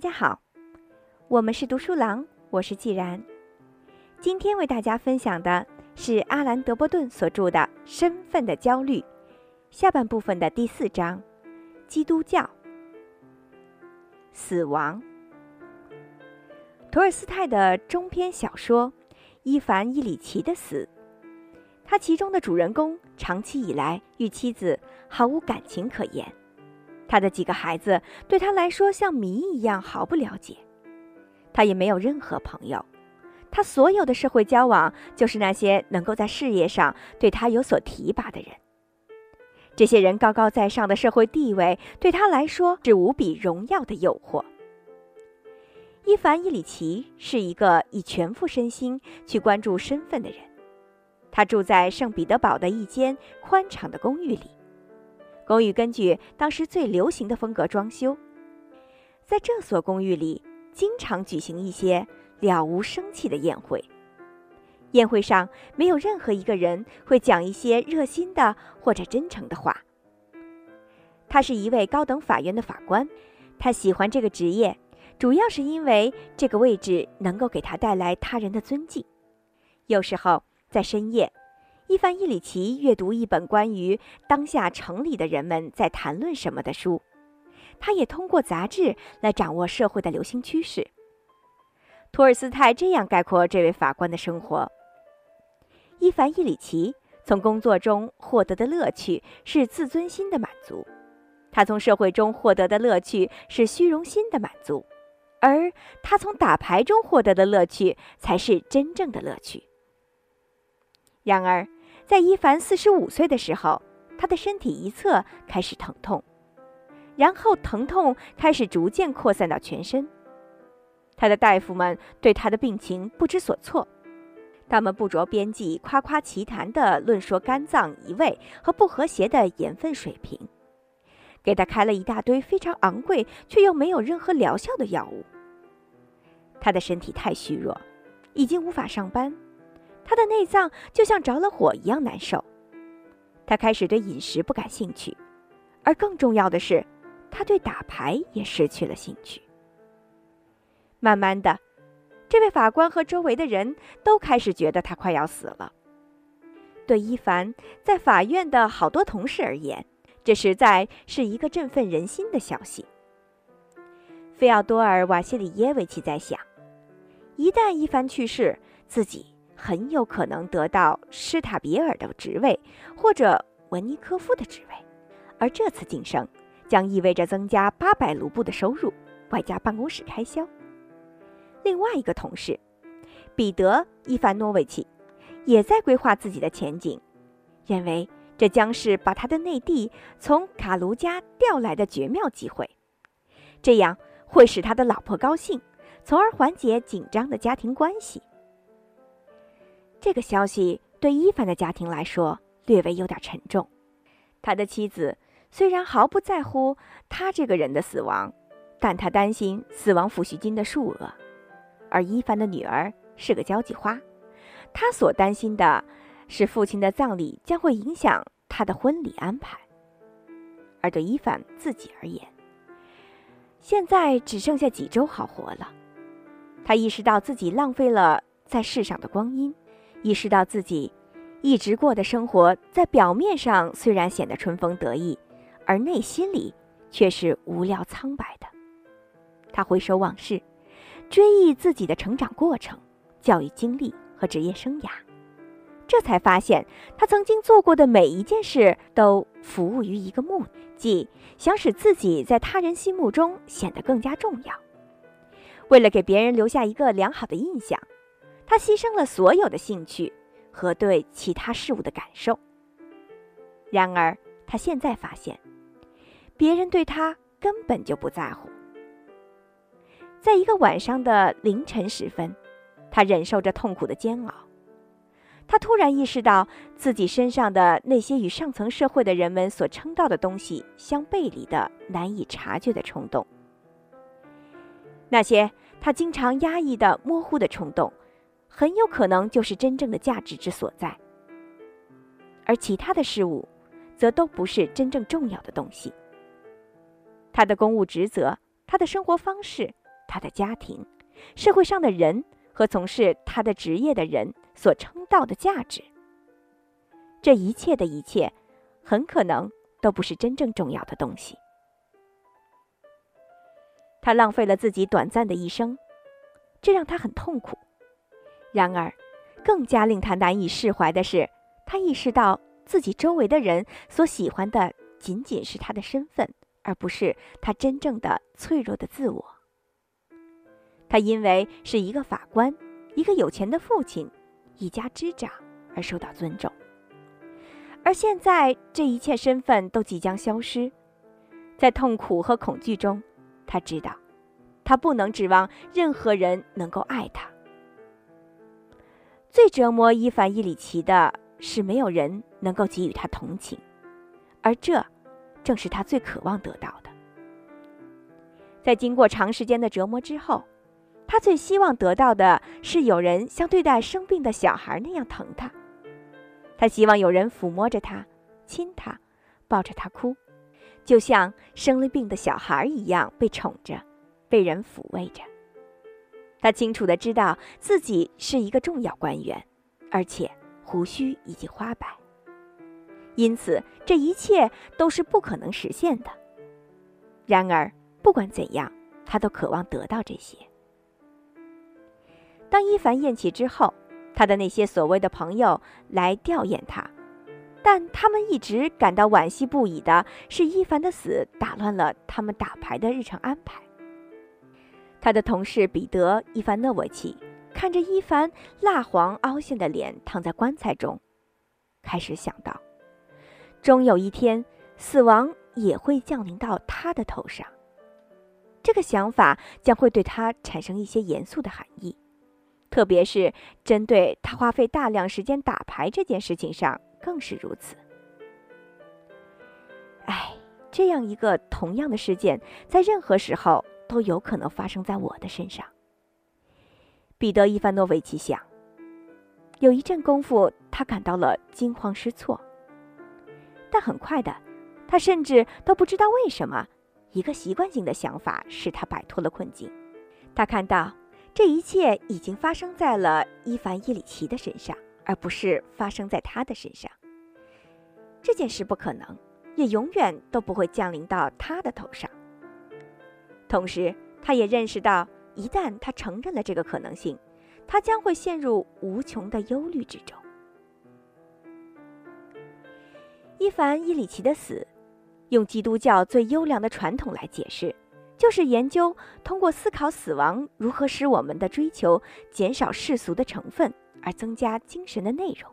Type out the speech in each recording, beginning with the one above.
大家好，我们是读书郎，我是既然。今天为大家分享的是阿兰·德波顿所著的《身份的焦虑》下半部分的第四章：基督教、死亡。托尔斯泰的中篇小说《伊凡·伊里奇的死》，他其中的主人公长期以来与妻子毫无感情可言。他的几个孩子对他来说像谜一样毫不了解，他也没有任何朋友，他所有的社会交往就是那些能够在事业上对他有所提拔的人。这些人高高在上的社会地位对他来说是无比荣耀的诱惑。伊凡·伊里奇是一个以全副身心去关注身份的人，他住在圣彼得堡的一间宽敞的公寓里。公寓根据当时最流行的风格装修，在这所公寓里，经常举行一些了无生气的宴会。宴会上，没有任何一个人会讲一些热心的或者真诚的话。他是一位高等法院的法官，他喜欢这个职业，主要是因为这个位置能够给他带来他人的尊敬。有时候在深夜。伊凡·伊里奇阅读一本关于当下城里的人们在谈论什么的书，他也通过杂志来掌握社会的流行趋势。托尔斯泰这样概括这位法官的生活：伊凡·伊里奇从工作中获得的乐趣是自尊心的满足，他从社会中获得的乐趣是虚荣心的满足，而他从打牌中获得的乐趣才是真正的乐趣。然而。在伊凡四十五岁的时候，他的身体一侧开始疼痛，然后疼痛开始逐渐扩散到全身。他的大夫们对他的病情不知所措，他们不着边际、夸夸其谈地论说肝脏移位和不和谐的盐分水平，给他开了一大堆非常昂贵却又没有任何疗效的药物。他的身体太虚弱，已经无法上班。他的内脏就像着了火一样难受，他开始对饮食不感兴趣，而更重要的是，他对打牌也失去了兴趣。慢慢的，这位法官和周围的人都开始觉得他快要死了。对伊凡在法院的好多同事而言，这实在是一个振奋人心的消息。费奥多尔·瓦西里耶维奇在想，一旦伊凡去世，自己。很有可能得到施塔比尔的职位，或者文尼科夫的职位，而这次晋升将意味着增加八百卢布的收入，外加办公室开销。另外一个同事，彼得·伊凡诺维奇，也在规划自己的前景，认为这将是把他的内地从卡卢加调来的绝妙机会，这样会使他的老婆高兴，从而缓解紧张的家庭关系。这个消息对伊凡的家庭来说略微有点沉重。他的妻子虽然毫不在乎他这个人的死亡，但他担心死亡抚恤金的数额。而伊凡的女儿是个交际花，他所担心的是父亲的葬礼将会影响他的婚礼安排。而对伊凡自己而言，现在只剩下几周好活了。他意识到自己浪费了在世上的光阴。意识到自己一直过的生活，在表面上虽然显得春风得意，而内心里却是无聊苍白的。他回首往事，追忆自己的成长过程、教育经历和职业生涯，这才发现他曾经做过的每一件事都服务于一个目的，即想使自己在他人心目中显得更加重要。为了给别人留下一个良好的印象。他牺牲了所有的兴趣和对其他事物的感受。然而，他现在发现，别人对他根本就不在乎。在一个晚上的凌晨时分，他忍受着痛苦的煎熬。他突然意识到自己身上的那些与上层社会的人们所称道的东西相背离的难以察觉的冲动，那些他经常压抑的模糊的冲动。很有可能就是真正的价值之所在，而其他的事物，则都不是真正重要的东西。他的公务职责，他的生活方式，他的家庭、社会上的人和从事他的职业的人所称道的价值。这一切的一切，很可能都不是真正重要的东西。他浪费了自己短暂的一生，这让他很痛苦。然而，更加令他难以释怀的是，他意识到自己周围的人所喜欢的仅仅是他的身份，而不是他真正的脆弱的自我。他因为是一个法官、一个有钱的父亲、一家之长而受到尊重，而现在这一切身份都即将消失，在痛苦和恐惧中。他知道，他不能指望任何人能够爱他。最折磨伊凡·伊里奇的是，没有人能够给予他同情，而这正是他最渴望得到的。在经过长时间的折磨之后，他最希望得到的是有人像对待生病的小孩那样疼他。他希望有人抚摸着他，亲他，抱着他哭。就像生了病的小孩一样被宠着，被人抚慰着。他清楚的知道自己是一个重要官员，而且胡须已经花白，因此这一切都是不可能实现的。然而，不管怎样，他都渴望得到这些。当伊凡咽气之后，他的那些所谓的朋友来吊唁他。但他们一直感到惋惜不已的是，伊凡的死打乱了他们打牌的日程安排。他的同事彼得·伊凡诺维奇看着伊凡蜡黄凹陷的脸躺在棺材中，开始想到，终有一天死亡也会降临到他的头上。这个想法将会对他产生一些严肃的含义，特别是针对他花费大量时间打牌这件事情上。更是如此。哎，这样一个同样的事件，在任何时候都有可能发生在我的身上。彼得·伊凡诺维奇想。有一阵功夫，他感到了惊慌失措，但很快的，他甚至都不知道为什么，一个习惯性的想法使他摆脱了困境。他看到这一切已经发生在了伊凡·伊里奇的身上。而不是发生在他的身上。这件事不可能，也永远都不会降临到他的头上。同时，他也认识到，一旦他承认了这个可能性，他将会陷入无穷的忧虑之中。伊凡·伊里奇的死，用基督教最优良的传统来解释，就是研究通过思考死亡如何使我们的追求减少世俗的成分。而增加精神的内容，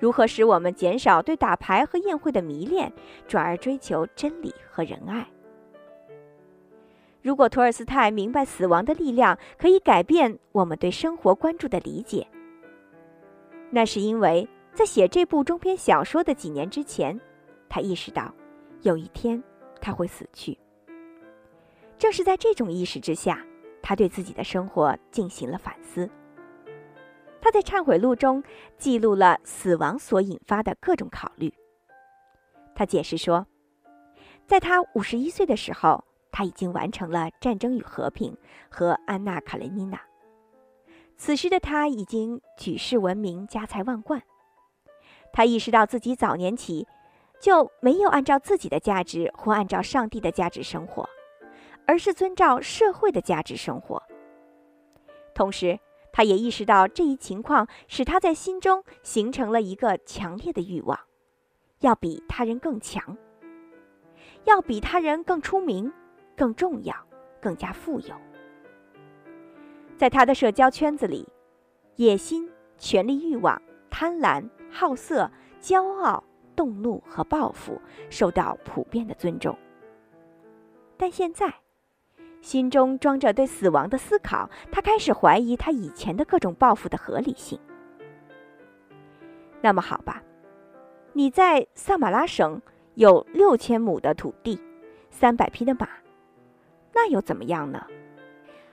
如何使我们减少对打牌和宴会的迷恋，转而追求真理和仁爱？如果托尔斯泰明白死亡的力量可以改变我们对生活关注的理解，那是因为在写这部中篇小说的几年之前，他意识到有一天他会死去。正是在这种意识之下，他对自己的生活进行了反思。他在忏悔录中记录了死亡所引发的各种考虑。他解释说，在他五十一岁的时候，他已经完成了《战争与和平》和《安娜·卡列尼娜》。此时的他已经举世闻名、家财万贯。他意识到自己早年起就没有按照自己的价值或按照上帝的价值生活，而是遵照社会的价值生活。同时，他也意识到这一情况使他在心中形成了一个强烈的欲望，要比他人更强，要比他人更出名、更重要、更加富有。在他的社交圈子里，野心、权力欲望、贪婪、好色、骄傲、动怒和报复受到普遍的尊重。但现在。心中装着对死亡的思考，他开始怀疑他以前的各种报复的合理性。那么好吧，你在萨马拉省有六千亩的土地，三百匹的马，那又怎么样呢？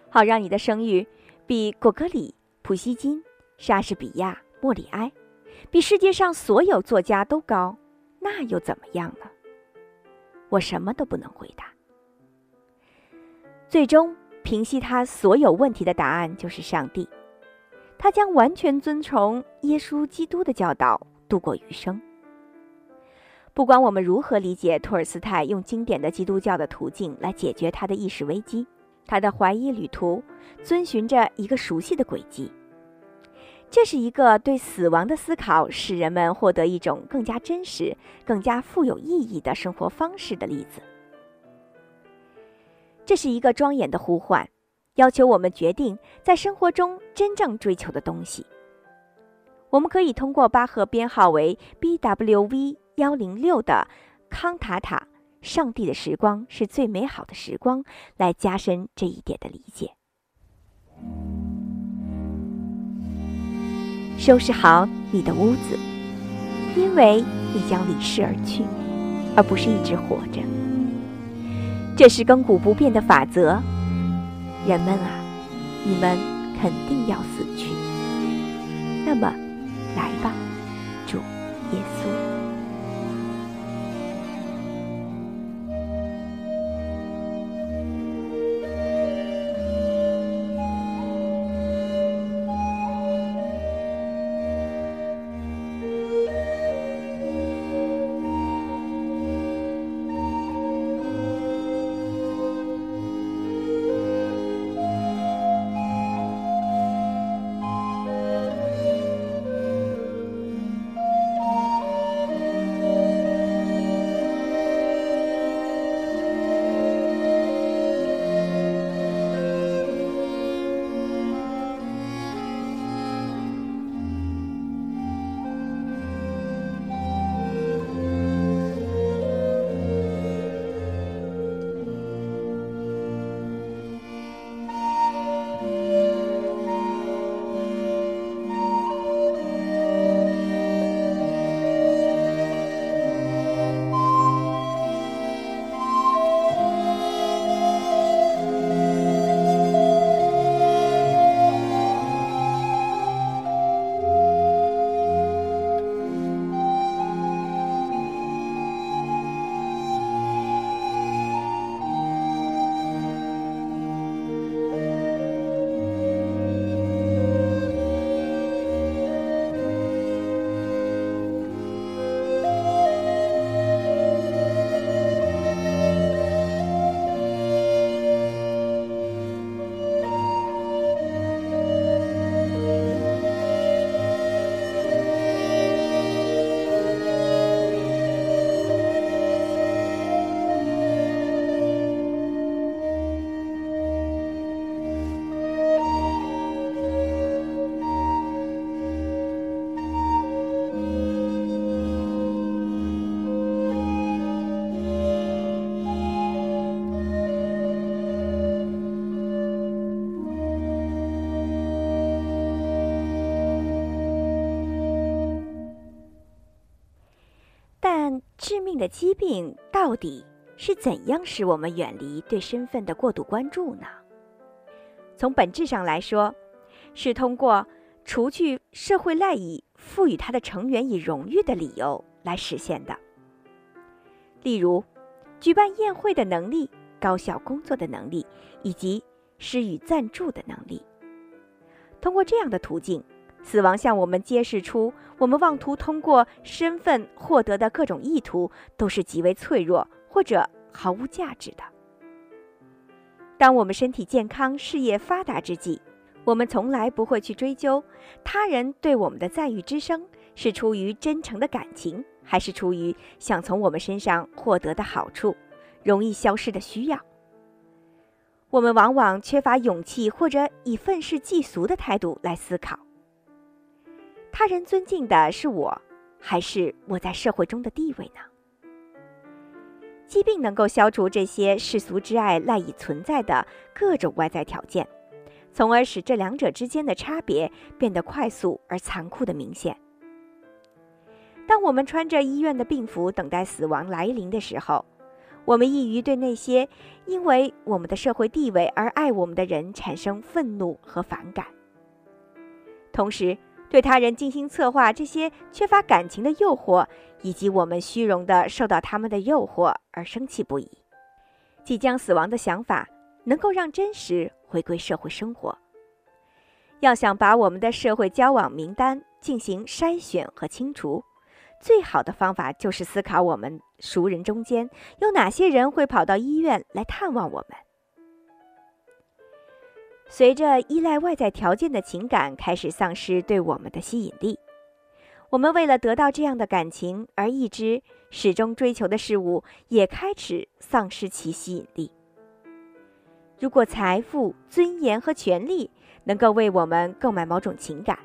好让你的声誉比果戈里、普希金、莎士比亚、莫里埃，比世界上所有作家都高，那又怎么样呢？我什么都不能回答。最终，平息他所有问题的答案就是上帝。他将完全遵从耶稣基督的教导度过余生。不管我们如何理解托尔斯泰用经典的基督教的途径来解决他的意识危机，他的怀疑旅途遵循着一个熟悉的轨迹。这是一个对死亡的思考，使人们获得一种更加真实、更加富有意义的生活方式的例子。这是一个庄严的呼唤。要求我们决定在生活中真正追求的东西。我们可以通过巴赫编号为 B.W.V. 幺零六的康塔塔《上帝的时光是最美好的时光》来加深这一点的理解。收拾好你的屋子，因为你将离世而去，而不是一直活着。这是亘古不变的法则。人们啊，你们肯定要死去。那么，来吧，的疾病到底是怎样使我们远离对身份的过度关注呢？从本质上来说，是通过除去社会赖以赋予他的成员以荣誉的理由来实现的。例如，举办宴会的能力、高效工作的能力以及施予赞助的能力。通过这样的途径。死亡向我们揭示出，我们妄图通过身份获得的各种意图都是极为脆弱或者毫无价值的。当我们身体健康、事业发达之际，我们从来不会去追究他人对我们的赞誉之声是出于真诚的感情，还是出于想从我们身上获得的好处、容易消失的需要。我们往往缺乏勇气，或者以愤世嫉俗的态度来思考。他人尊敬的是我，还是我在社会中的地位呢？疾病能够消除这些世俗之爱赖以存在的各种外在条件，从而使这两者之间的差别变得快速而残酷的明显。当我们穿着医院的病服等待死亡来临的时候，我们易于对那些因为我们的社会地位而爱我们的人产生愤怒和反感，同时。对他人精心策划这些缺乏感情的诱惑，以及我们虚荣的受到他们的诱惑而生气不已。即将死亡的想法能够让真实回归社会生活。要想把我们的社会交往名单进行筛选和清除，最好的方法就是思考我们熟人中间有哪些人会跑到医院来探望我们。随着依赖外在条件的情感开始丧失对我们的吸引力，我们为了得到这样的感情而一直始终追求的事物也开始丧失其吸引力。如果财富、尊严和权利能够为我们购买某种情感，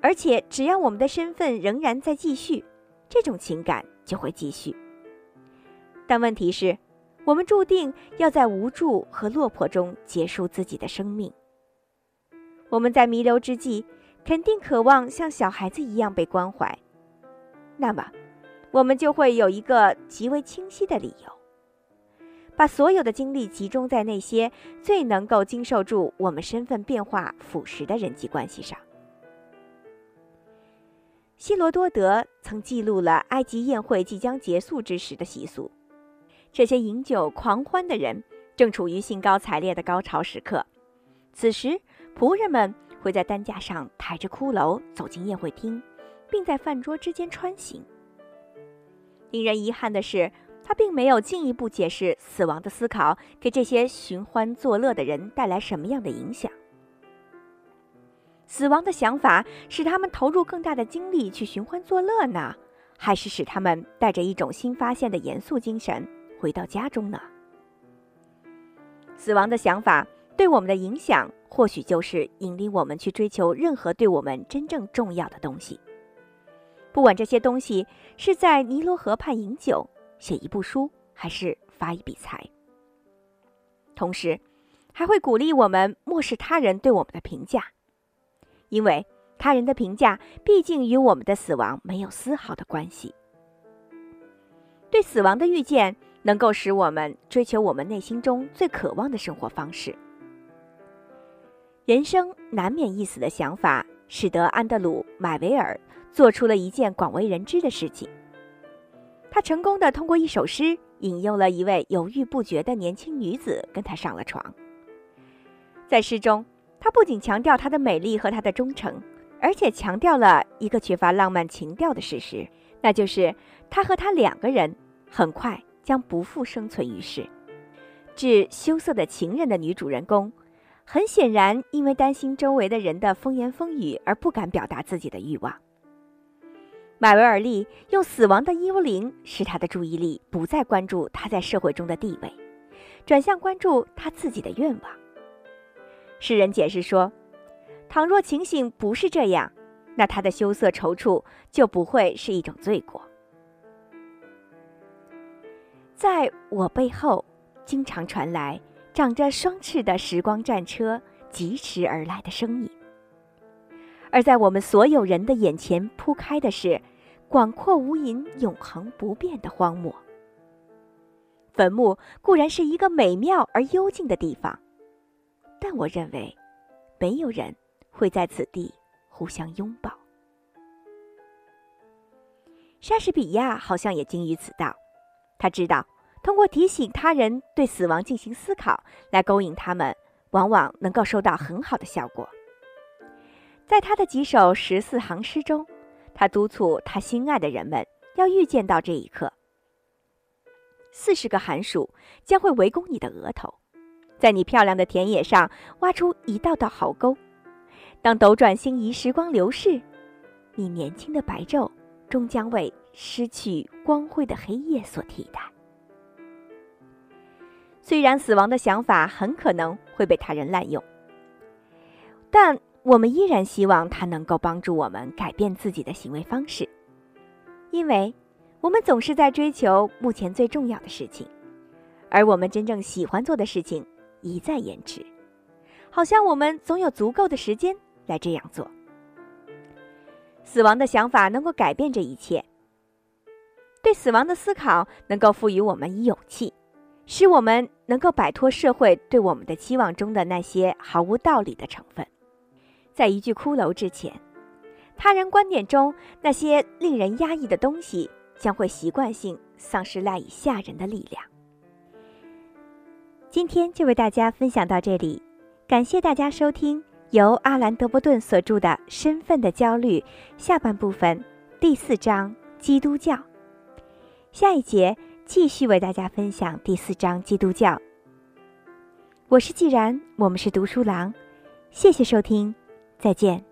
而且只要我们的身份仍然在继续，这种情感就会继续。但问题是。我们注定要在无助和落魄中结束自己的生命。我们在弥留之际，肯定渴望像小孩子一样被关怀。那么，我们就会有一个极为清晰的理由，把所有的精力集中在那些最能够经受住我们身份变化腐蚀的人际关系上。希罗多德曾记录了埃及宴会即将结束之时的习俗。这些饮酒狂欢的人正处于兴高采烈的高潮时刻，此时仆人们会在担架上抬着骷髅走进宴会厅，并在饭桌之间穿行。令人遗憾的是，他并没有进一步解释死亡的思考给这些寻欢作乐的人带来什么样的影响。死亡的想法使他们投入更大的精力去寻欢作乐呢，还是使他们带着一种新发现的严肃精神？回到家中呢？死亡的想法对我们的影响，或许就是引领我们去追求任何对我们真正重要的东西。不管这些东西是在尼罗河畔饮酒、写一部书，还是发一笔财。同时，还会鼓励我们漠视他人对我们的评价，因为他人的评价毕竟与我们的死亡没有丝毫的关系。对死亡的预见。能够使我们追求我们内心中最渴望的生活方式。人生难免一死的想法，使得安德鲁·买维尔做出了一件广为人知的事情。他成功的通过一首诗引诱了一位犹豫不决的年轻女子跟他上了床。在诗中，他不仅强调她的美丽和她的忠诚，而且强调了一个缺乏浪漫情调的事实，那就是他和她两个人很快。将不复生存于世。致羞涩的情人的女主人公，很显然因为担心周围的人的风言风语而不敢表达自己的欲望。马维尔利用死亡的幽灵使他的注意力不再关注他在社会中的地位，转向关注他自己的愿望。诗人解释说：“倘若情形不是这样，那他的羞涩踌躇就不会是一种罪过。”在我背后，经常传来长着双翅的时光战车疾驰而来的声音；而在我们所有人的眼前铺开的是广阔无垠、永恒不变的荒漠。坟墓固然是一个美妙而幽静的地方，但我认为，没有人会在此地互相拥抱。莎士比亚好像也精于此道，他知道。通过提醒他人对死亡进行思考来勾引他们，往往能够收到很好的效果。在他的几首十四行诗中，他督促他心爱的人们要预见到这一刻：四十个寒暑将会围攻你的额头，在你漂亮的田野上挖出一道道壕沟。当斗转星移，时光流逝，你年轻的白昼终将为失去光辉的黑夜所替代。虽然死亡的想法很可能会被他人滥用，但我们依然希望它能够帮助我们改变自己的行为方式，因为我们总是在追求目前最重要的事情，而我们真正喜欢做的事情一再延迟，好像我们总有足够的时间来这样做。死亡的想法能够改变这一切，对死亡的思考能够赋予我们以勇气。使我们能够摆脱社会对我们的期望中的那些毫无道理的成分，在一具骷髅之前，他人观点中那些令人压抑的东西将会习惯性丧失赖以吓人的力量。今天就为大家分享到这里，感谢大家收听由阿兰·德伯顿所著的《身份的焦虑》下半部分第四章基督教。下一节继续为大家分享第四章基督教。我是既然，我们是读书郎，谢谢收听，再见。